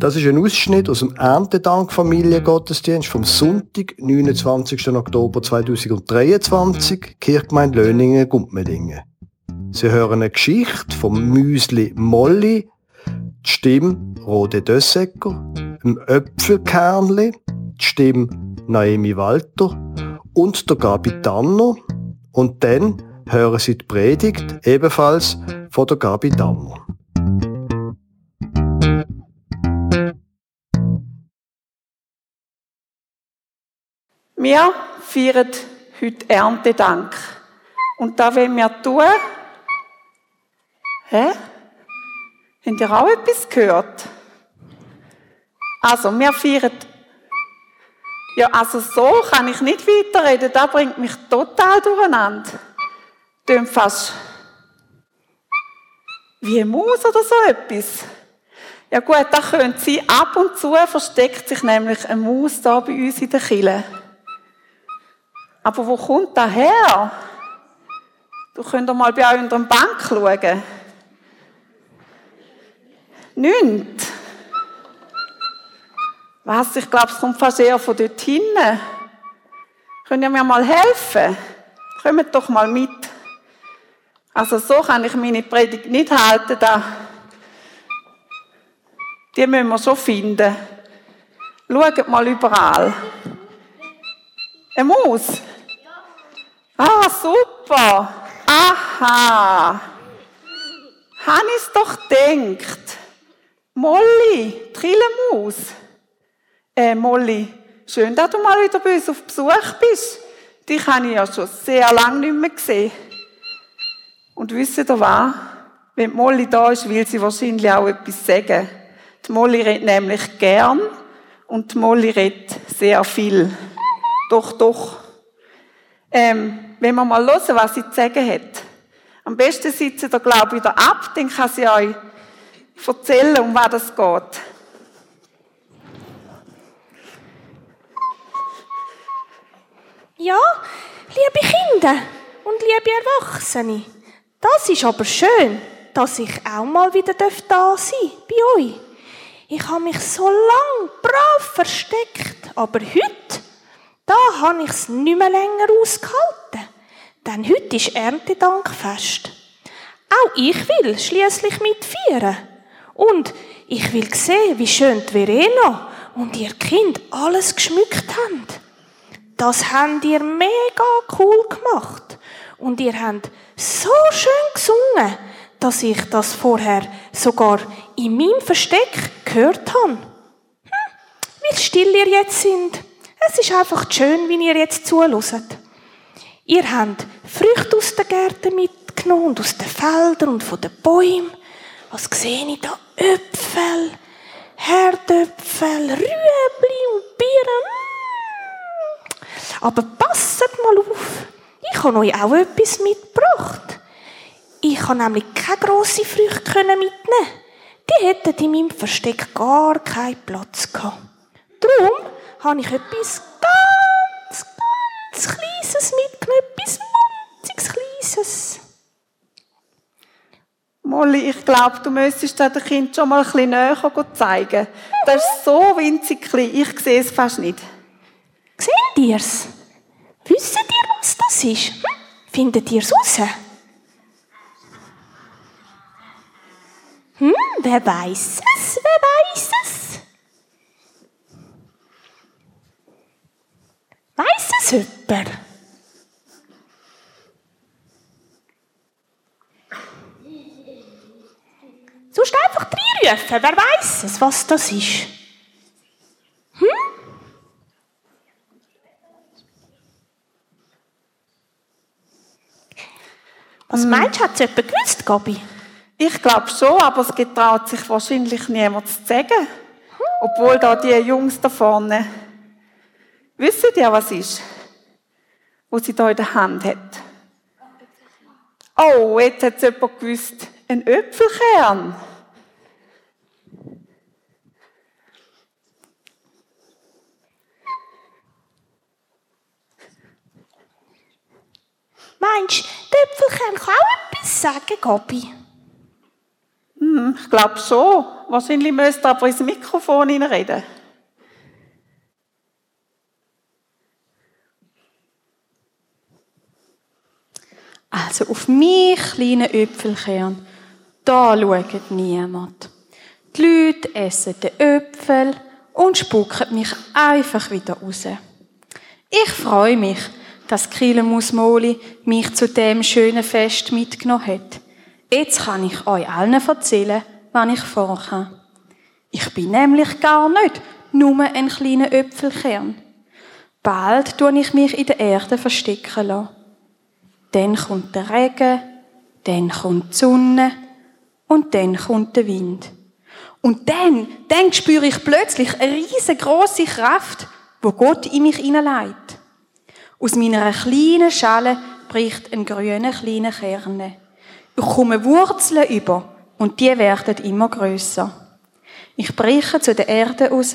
Das ist ein Ausschnitt aus dem Erntedank Familiengottesdienst vom Sonntag, 29. Oktober 2023, Kirchgemeinde Löningen, Gumpmedingen. Sie hören eine Geschichte vom Müsli Molly, die Stimme Rode Dössecker, dem Öpfelkernli, die Stimme Naomi Walter und der Gabi Tanner. Und dann hören Sie die Predigt ebenfalls von der Gabi Tanner. Wir feiern heute Erntedank. Und da wollen wir tun. Hä? Habt ihr auch etwas gehört? Also, wir feiern. Ja, also so kann ich nicht weiterreden. Das bringt mich total durcheinander. Tönt fast wie eine Maus oder so etwas. Ja gut, da können Sie ab und zu versteckt sich nämlich eine Maus da bei uns in der Kille. Aber wo kommt das her? Du könnt mal bei euch unter der Bank schauen. Nicht. Was? Ich glaube, es kommt fast eher von dort hinten. Könnt ihr mir mal helfen? Kommt doch mal mit. Also so kann ich meine Predigt nicht halten. Da. Die müssen wir schon finden. Schaut mal überall. Eine Maus? Ah, super. Aha. Habe ich doch gedacht. Molly, Trillemaus. Äh, Molly, schön, dass du mal wieder bei uns auf Besuch bist. Dich habe ich ja schon sehr lange nicht mehr gesehen. Und wisst ihr was? Wenn Molly da ist, will sie wahrscheinlich auch etwas sagen. Die Molly redet nämlich gern und die Molly redet sehr viel. Doch, doch. Ähm, wenn wir mal hören, was sie zu sagen hat. Am besten sitzen ihr, glaube ich, wieder ab, dann kann sie euch erzählen, um was es geht. Ja, liebe Kinder und liebe Erwachsene, das ist aber schön, dass ich auch mal wieder da sein bei euch. Ich habe mich so lang brav versteckt, aber heute, da habe ich es nicht mehr länger ausgehalten. Denn heute ist Erntedankfest. Auch ich will schließlich mitfeiern. Und ich will sehen, wie schön die Verena und ihr Kind alles geschmückt haben. Das habt ihr mega cool gemacht. Und ihr habt so schön gesungen, dass ich das vorher sogar in meinem Versteck gehört habe. Hm, wie still ihr jetzt sind. Es ist einfach schön, wie ihr jetzt zuhört. Ihr habt Früchte aus den Gärten mitgenommen und aus den Feldern und von den Bäumen. Was sehe ich da? Äpfel, Herdöpfel, Rüebli und Bieren. Aber passet mal auf. Ich habe euch auch etwas mitgebracht. Ich kann nämlich keine grossen Früchte mitnehmen. Die hätten in meinem Versteck gar keinen Platz gehabt. Darum habe ich etwas ganz, ganz Kleines mitgenommen. Etwas munziges Kleines. Molly, ich glaube, du müsstest das Kind schon mal ein bisschen näher zeigen. Das ist so winzig klein, ich sehe es fast nicht. Seht ihr es? Wisst ihr, was das ist? Findet ihr es raus? Hm, wer weiß es? Wer weiß es? Weiß es jemand? Sonst einfach reinrufen. Wer weiß es, was das ist? Hm? Was meinst du, hat es jemand gewusst, Gabi? Ich glaube schon, aber es getraut sich wahrscheinlich niemand zu sagen. Obwohl da die Jungs da vorne. Wissen ihr, was ist? Was sie da in der Hand hat. Oh, jetzt hat es jemand gewusst. Ein Äpfelkern. Meinst du, der Äpfelkern kann auch etwas sagen, Gabi? Hm, ich glaube schon. Wahrscheinlich müsst ihr aber ins Mikrofon reden. Also auf mich kleinen Äpfelkern, da schaut niemand. Die Leute essen den Äpfel und spucken mich einfach wieder raus. Ich freue mich, dass Kielemusmoli mich zu dem schönen Fest mitgenommen hat. Jetzt kann ich euch allen erzählen, was ich vorhabe. Ich bin nämlich gar nicht nur ein kleiner Äpfelkern. Bald tue ich mich in der Erde verstecken lassen. Dann kommt der Regen, dann kommt die Sonne und dann kommt der Wind. Und dann, dann spüre ich plötzlich eine riesengroße Kraft, wo Gott in mich hineinlegt. Aus meiner kleinen Schale bricht ein grüner kleiner Kern. Ich komme Wurzeln über und die werden immer größer. Ich breche zu der Erde raus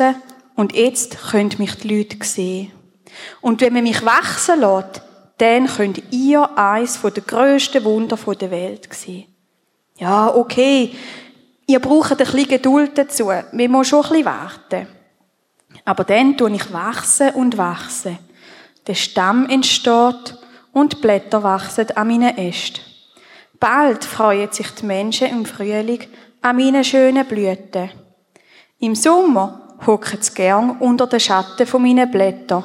und jetzt können mich die Leute sehen. Und wenn man mich wachsen lässt, dann könnt ihr eins der grössten Wunder der Welt sehen. Ja, okay, ihr braucht ein bisschen Geduld dazu. Wir müssen schon ein bisschen warten. Aber dann tue ich wachsen und wachsen. Der Stamm entsteht und die Blätter wachsen an meinen Ästen. Bald freuen sich die Menschen im Frühling an meinen schönen Blüten. Im Sommer hocken sie gern unter den Schatten von meinen Blättern.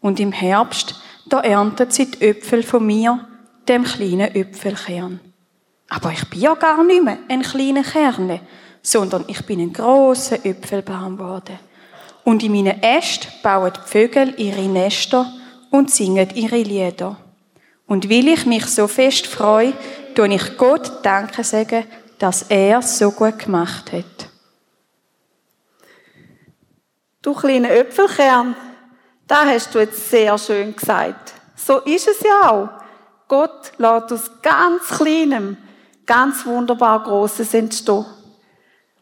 Und im Herbst da erntet sie die Äpfel von mir, dem kleinen Äpfelkern. Aber ich bin ja gar nicht mehr ein kleiner Kerne, sondern ich bin ein großer Äpfelbaum geworden. Und in meinen Ästen bauen die Vögel ihre Nester und singen ihre Lieder. Und weil ich mich so fest freue, tue ich Gott Danke sagen, dass er so gut gemacht hat. Du kleiner Äpfelkern, das hast du jetzt sehr schön gesagt. So ist es ja auch. Gott lässt aus ganz Kleinem ganz wunderbar Großes entstehen.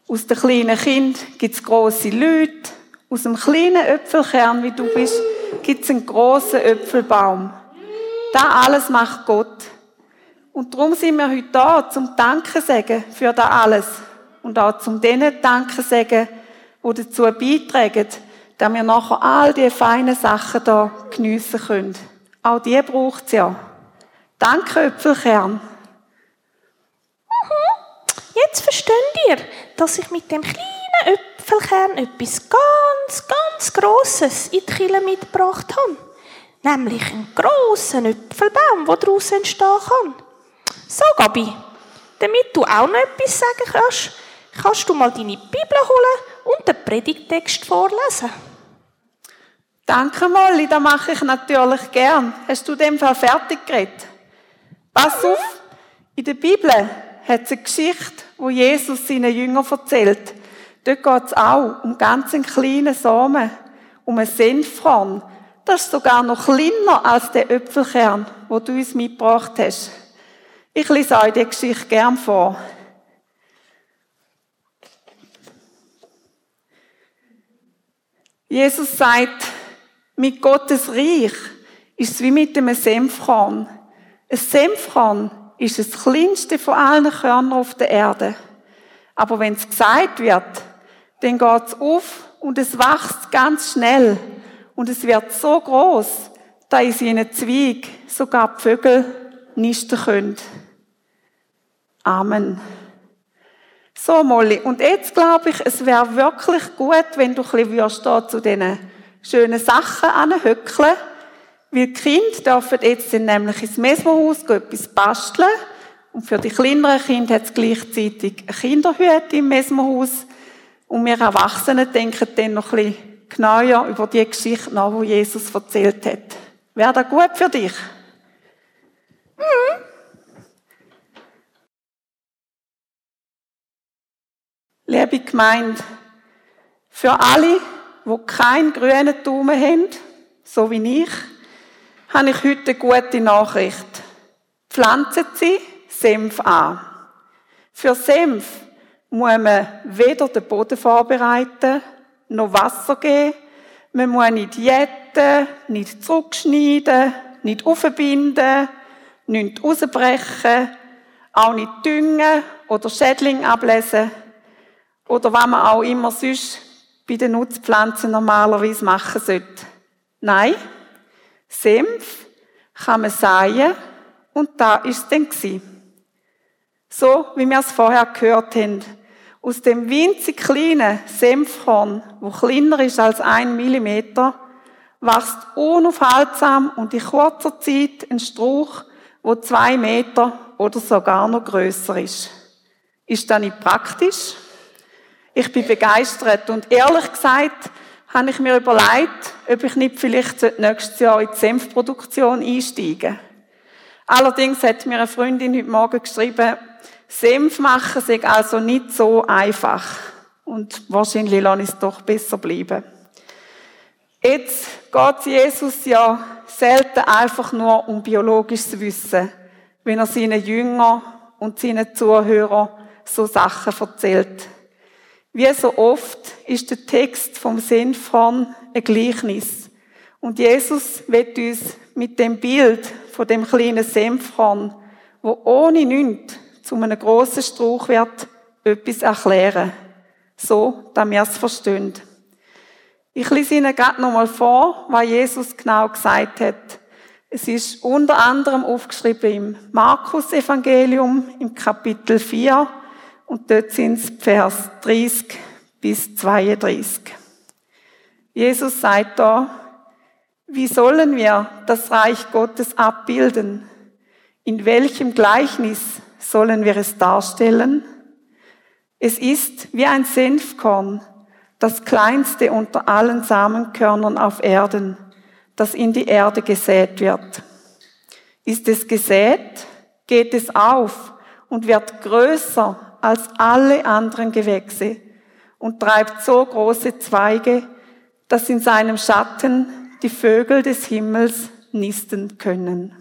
Aus dem kleinen Kind gibt es grosse Leute. Aus dem kleinen Äpfelkern, wie du bist, gibt es einen grossen Äpfelbaum. Das alles macht Gott. Und darum sind wir heute da, zum Danken sagen für das alles. Und auch zum denen Danken sagen, die dazu beitragen, dass wir nachher all die feinen Sachen da geniessen können. Auch die braucht es ja. Danke, Äpfelkern. Mhm. Jetzt versteht ihr, dass ich mit dem kleinen Äpfelkern etwas ganz, ganz Grosses in die Kille mitgebracht habe. Nämlich einen grossen Äpfelbaum, der daraus entstehen kann. So, Gabi, damit du auch noch etwas sagen kannst, kannst du mal deine Bibel holen und den Predigtext vorlesen. Danke, Molly, das mache ich natürlich gern. Hast du dem Fall fertig geredet? Pass auf, in der Bibel hat es eine Geschichte, wo Jesus seinen Jüngern erzählt. Dort geht es auch um ganz einen kleinen Samen, um ein Senfkorn. Das ist sogar noch kleiner als der Äpfelkern, wo du uns mitgebracht hast. Ich lese euch die Geschichte gern vor. Jesus sagt, mit Gottes Reich ist es wie mit einem Senfkorn. Ein Senfkorn ist das kleinste von allen Körnern auf der Erde. Aber wenn es gesagt wird, dann geht es auf und es wächst ganz schnell. Und es wird so groß, dass in seinen Zweig sogar die Vögel nisten können. Amen. So, Molly. Und jetzt glaube ich, es wäre wirklich gut, wenn du ein bisschen zu diesen schöne Sachen anhöckeln. Weil die Kinder dürfen jetzt nämlich ins Mesmohaus etwas basteln. Und für die kleineren Kinder hat es gleichzeitig eine Kinderhütte im Mesmohaus. Und wir Erwachsenen denken dann noch ein bisschen genauer über die Geschichte nach, die Jesus erzählt hat. Wäre das gut für dich? Mhm. Liebe Gemeinde, für alle, wo keinen grünen Daumen haben, so wie ich, habe ich heute eine gute Nachricht. Pflanzen Sie Senf an. Für Senf muss man weder den Boden vorbereiten, noch Wasser geben. Man muss nicht jäten, nicht zurückschneiden, nicht aufbinden, nicht rausbrechen, auch nicht düngen oder Schädling ablesen. oder was man auch immer sonst bei den Nutzpflanzen normalerweise machen sollte. Nein, Senf kann man säen und da ist es dann. So, wie wir es vorher gehört haben. Aus dem winzig kleinen Senfkorn, wo kleiner ist als ein Millimeter, wächst unaufhaltsam und in kurzer Zeit ein Strauch, wo zwei Meter oder sogar noch größer ist. Ist das nicht praktisch? Ich bin begeistert und ehrlich gesagt habe ich mir überlegt, ob ich nicht vielleicht nächstes Jahr in die Senfproduktion einsteigen Allerdings hat mir eine Freundin heute Morgen geschrieben, Senf machen sei also nicht so einfach. Und wahrscheinlich lasse ich es doch besser bleiben. Jetzt geht Jesus ja selten einfach nur um biologisches Wissen, wenn er seinen Jüngern und seinen Zuhörern so Sachen erzählt. Wie so oft ist der Text vom Senfhorn ein Gleichnis. Und Jesus wird uns mit dem Bild von dem kleinen Senfhorn, wo ohne nichts zu einem grossen Strauch wird, etwas erklären. So, dass wir es verstehen. Ich lese Ihnen gerade nochmal vor, was Jesus genau gesagt hat. Es ist unter anderem aufgeschrieben im Markus-Evangelium im Kapitel 4 und dort sind es Vers 30 bis 32. Jesus sagt da, wie sollen wir das Reich Gottes abbilden? In welchem Gleichnis sollen wir es darstellen? Es ist wie ein Senfkorn, das kleinste unter allen Samenkörnern auf Erden, das in die Erde gesät wird. Ist es gesät, geht es auf und wird größer als alle anderen Gewächse und treibt so große Zweige, dass in seinem Schatten die Vögel des Himmels nisten können.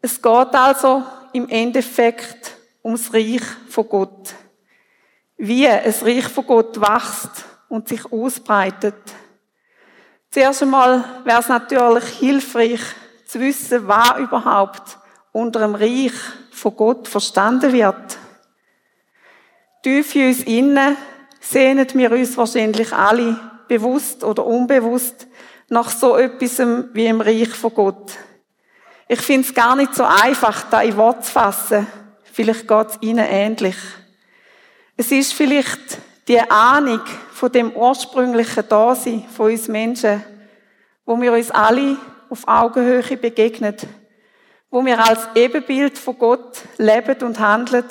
Es geht also im Endeffekt ums Reich von Gott. Wie ein Reich von Gott wächst und sich ausbreitet. Zuerst einmal wäre es natürlich hilfreich, zu wissen, was überhaupt unter dem Reich von Gott verstanden wird. Tief in uns innen sehnen wir uns wahrscheinlich alle, bewusst oder unbewusst, nach so etwas wie im Reich von Gott. Ich finde es gar nicht so einfach, da in Wort zu fassen. Vielleicht geht es Ihnen ähnlich. Es ist vielleicht die Ahnung von dem ursprünglichen Dasein von uns Menschen, wo wir uns alle auf Augenhöhe begegnet, wo wir als Ebenbild von Gott leben und handeln,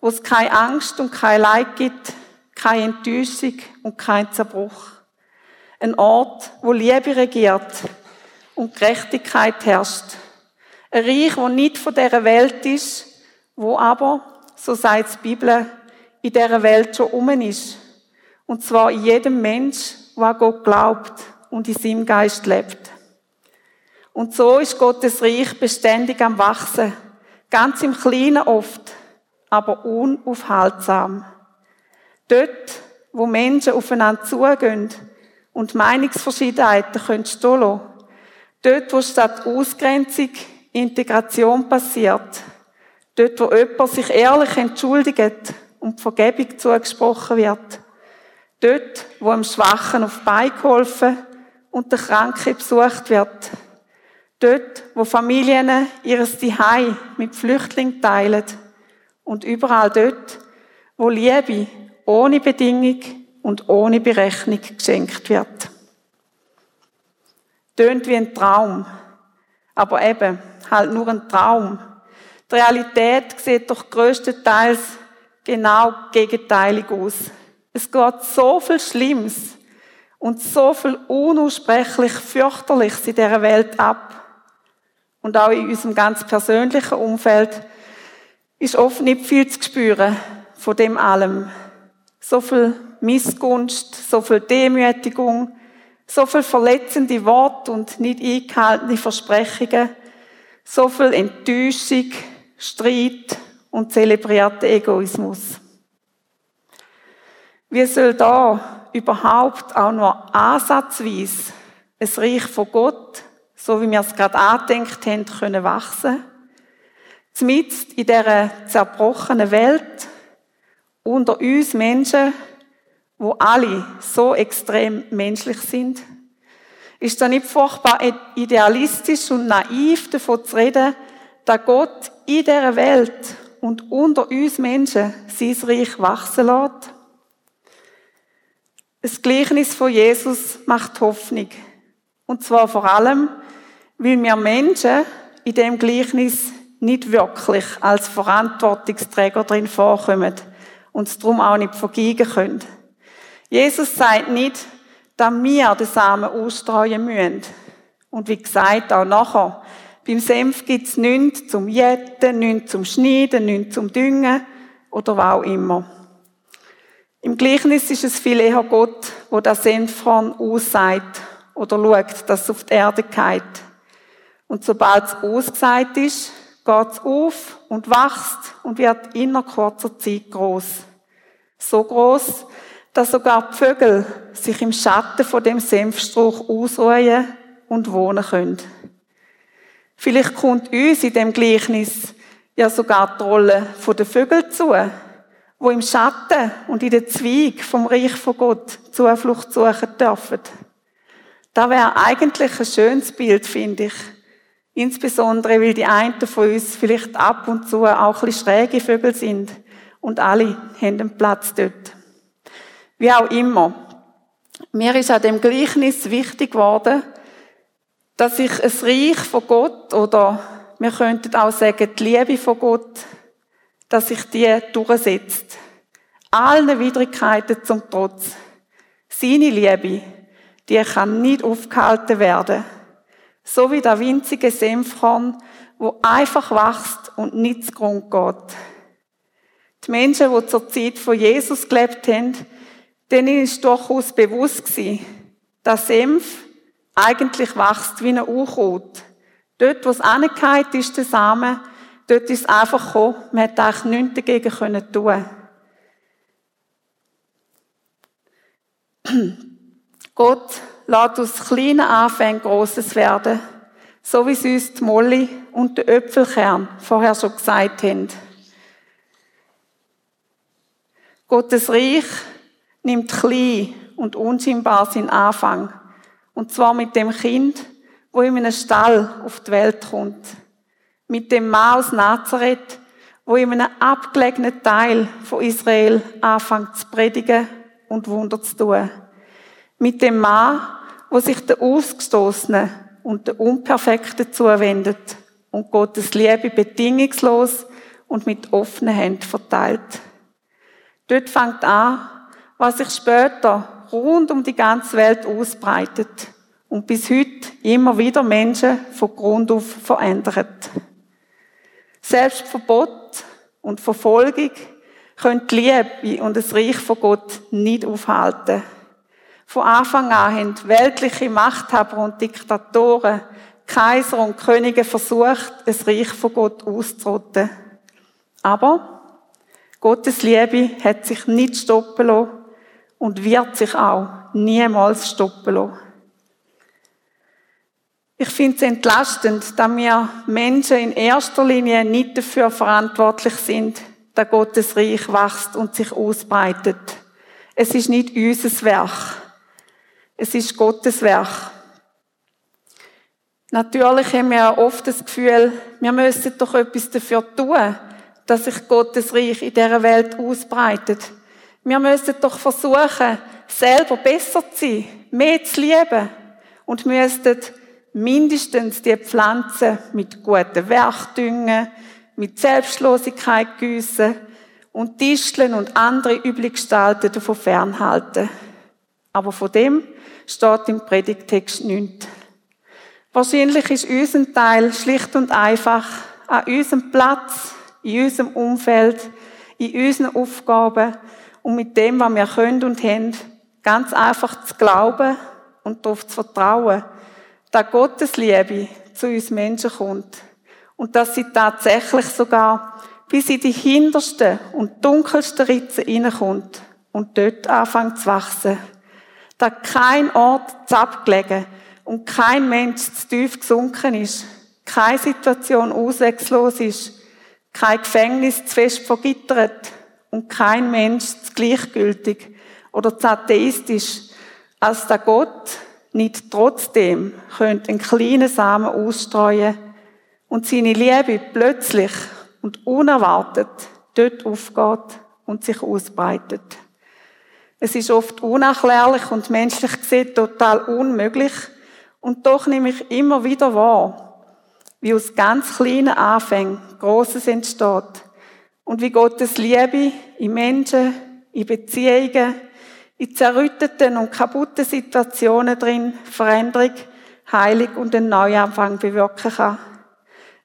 wo es keine Angst und kein Leid gibt, keine Enttäuschung und kein Zerbruch. Ein Ort, wo Liebe regiert und Gerechtigkeit herrscht. Ein Reich, wo nicht von dieser Welt ist, wo aber, so sagt die Bibel, in dieser Welt schon um ist. Und zwar in jedem Mensch, der an Gott glaubt und in seinem Geist lebt. Und so ist Gottes Reich beständig am Wachsen. Ganz im Kleinen oft, aber unaufhaltsam. Dort, wo Menschen aufeinander zugehen und Meinungsverschiedenheiten können stehen lassen. Dort, wo statt Ausgrenzung Integration passiert. Dort, wo jemand sich ehrlich entschuldigt und Vergebung zugesprochen wird. Dort, wo dem Schwachen auf Bein geholfen und der Kranke besucht wird. Dort, wo Familien ihres Zuhause mit Flüchtlingen teilen. Und überall dort, wo Liebe ohne Bedingung und ohne Berechnung geschenkt wird. Tönt wie ein Traum, aber eben halt nur ein Traum. Die Realität sieht doch größtenteils genau gegenteilig aus. Es geht so viel Schlimmes und so viel unaussprechlich fürchterliches in dieser Welt ab und auch in unserem ganz persönlichen Umfeld ist oft nicht viel zu spüren von dem allem. So viel Missgunst, so viel Demütigung, so viel verletzende Worte und nicht eingehaltene Versprechungen, so viel Enttäuschung, Streit und zelebrierter Egoismus. Wie soll da überhaupt auch nur ansatzweise ein Reich von Gott so wie wir es gerade angedenkt haben, können wachsen. Zmitzt in dieser zerbrochenen Welt, unter uns Menschen, wo alle so extrem menschlich sind, ist da nicht furchtbar idealistisch und naiv davon zu reden, dass Gott in dieser Welt und unter uns Menschen sein Reich wachsen lässt? Das Gleichnis von Jesus macht Hoffnung. Und zwar vor allem, weil wir Menschen in dem Gleichnis nicht wirklich als Verantwortungsträger drin vorkommen und es darum auch nicht vergeben können. Jesus sagt nicht, dass wir den Samen ausstreuen müssen. Und wie gesagt, auch nachher. Beim Senf gibt es nichts zum Jetten, nichts zum Schneiden, nichts zum Düngen oder was auch immer. Im Gleichnis ist es viel eher Gott, wo das Senfhorn aussagt oder schaut, dass es auf die Erde geht. Und sobald es ausgesagt ist, geht es auf und wächst und wird in kurzer Zeit groß. So groß, dass sogar die Vögel sich im Schatten von dem Senfstrauch ausruhen und wohnen können. Vielleicht kommt uns in dem Gleichnis ja sogar die Rolle der Vögel zu, wo im Schatten und in den Zweig vom Reich von Gott Zuflucht suchen dürfen. Das wäre eigentlich ein schönes Bild, finde ich. Insbesondere, weil die einen von uns vielleicht ab und zu auch ein bisschen schräge Vögel sind und alle haben einen Platz dort. Wie auch immer. Mir ist an dem Gleichnis wichtig geworden, dass ich ein Reich von Gott oder wir könnten auch sagen die Liebe von Gott, dass sich die durchsetzt. Allen Widrigkeiten zum Trotz. Seine Liebe, die kann nicht aufgehalten werden. So wie der winzige Senfkorn, wo einfach wächst und nicht zugrunde geht. Die Menschen, die zur Zeit von Jesus gelebt haben, denen ist durchaus bewusst gewesen, dass Senf eigentlich wächst wie ein Unkraut. Dort, wo es angeht ist, der Samen, dort ist es einfach gekommen, man hätte eigentlich nichts dagegen können tun. Gott lässt aus kleinen Anfängen Grosses werden, so wie es uns die Molly und der Öpfelkern vorher schon gesagt haben. Gottes Reich nimmt klein und unscheinbar seinen Anfang. Und zwar mit dem Kind, wo in einem Stall auf die Welt kommt. Mit dem Mann aus Nazareth, wo in einem abgelegenen Teil von Israel anfängt zu predigen und Wunder zu tun. Mit dem Mann, wo sich der Ausgestoßene und der Unperfekte zuwendet und Gottes Liebe bedingungslos und mit offenen Händen verteilt. Dort fängt an, was sich später rund um die ganze Welt ausbreitet und bis heute immer wieder Menschen von Grund auf verändert. Selbst Verbot und Verfolgung können die Liebe und das Reich von Gott nicht aufhalten. Von Anfang an haben weltliche Machthaber und Diktatoren, Kaiser und Könige versucht, das Reich von Gott auszurotten. Aber Gottes Liebe hat sich nicht stoppen lassen und wird sich auch niemals stoppen lassen. Ich finde es entlastend, dass wir Menschen in erster Linie nicht dafür verantwortlich sind, dass Gottes Reich wächst und sich ausbreitet. Es ist nicht unser Werk. Es ist Gottes Werk. Natürlich haben wir oft das Gefühl, wir müssen doch etwas dafür tun, dass sich Gottes Reich in dieser Welt ausbreitet. Wir müssen doch versuchen, selber besser zu sein, mehr zu lieben und müssten mindestens die Pflanzen mit guten Werkdüngen, mit Selbstlosigkeit gießen und Disteln und andere Üblichgestalten davon fernhalten. Aber von dem steht im Predigtext nichts. Wahrscheinlich ist unser Teil schlicht und einfach an unserem Platz, in unserem Umfeld, in unseren Aufgaben und mit dem, was wir können und haben, ganz einfach zu glauben und darauf zu vertrauen, dass Gottes Liebe zu uns Menschen kommt und dass sie tatsächlich sogar bis in die hintersten und dunkelsten Ritzen hineinkommt und dort anfängt zu wachsen. Dass kein Ort zu abgelegen und kein Mensch zu tief gesunken ist, keine Situation ausweglos ist, kein Gefängnis zu fest vergittert und kein Mensch zu gleichgültig oder zu atheistisch, als dass Gott nicht trotzdem könnte einen kleinen Samen ausstreuen und seine Liebe plötzlich und unerwartet dort aufgeht und sich ausbreitet. Es ist oft unerklärlich und menschlich gesehen total unmöglich. Und doch nehme ich immer wieder wahr, wie aus ganz kleinen Anfängen Großes entsteht und wie Gottes Liebe in Menschen, in Beziehungen, in zerrütteten und kaputten Situationen drin Veränderung, Heilung und einen Neuanfang bewirken kann.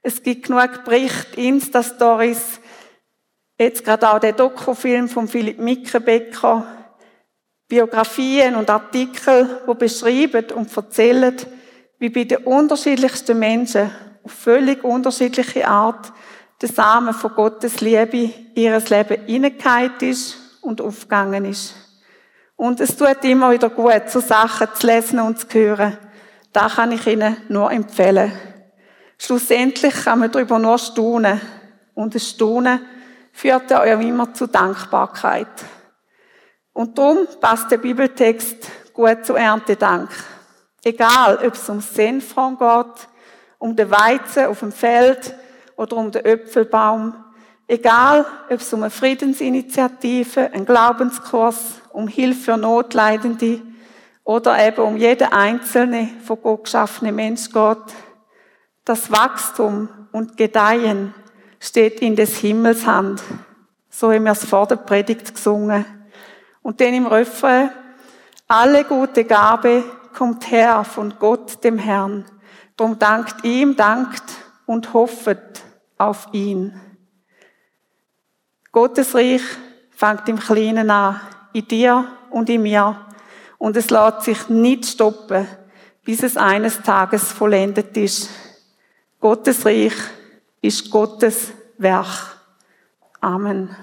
Es gibt genug Berichte, Insta-Stories, jetzt gerade auch der Dokufilm von Philipp Mickenbecker, Biografien und Artikel, wo beschreiben und erzählen, wie bei den unterschiedlichsten Menschen auf völlig unterschiedliche Art der Samen von Gottes Liebe in ihr Leben hineingeheilt ist und aufgegangen ist. Und es tut immer wieder gut, so Sachen zu lesen und zu hören. Da kann ich Ihnen nur empfehlen. Schlussendlich kann man darüber nur staunen. Und das Staunen führt ja immer zu Dankbarkeit. Und darum passt der Bibeltext gut zu Erntedank. Egal, ob es um Senfkorn geht, um den Weizen auf dem Feld oder um den Äpfelbaum. Egal, ob es um eine Friedensinitiative, einen Glaubenskurs, um Hilfe für Notleidende oder eben um jeden einzelne von Gott geschaffene Mensch geht. Das Wachstum und Gedeihen steht in des Himmels Hand. So haben wir es vor der Predigt gesungen. Und dann im Refrain, alle gute Gabe kommt her von Gott, dem Herrn. Drum dankt ihm, dankt und hoffet auf ihn. Gottes Reich fängt im Kleinen an, in dir und in mir. Und es lässt sich nicht stoppen, bis es eines Tages vollendet ist. Gottes Reich ist Gottes Werk. Amen.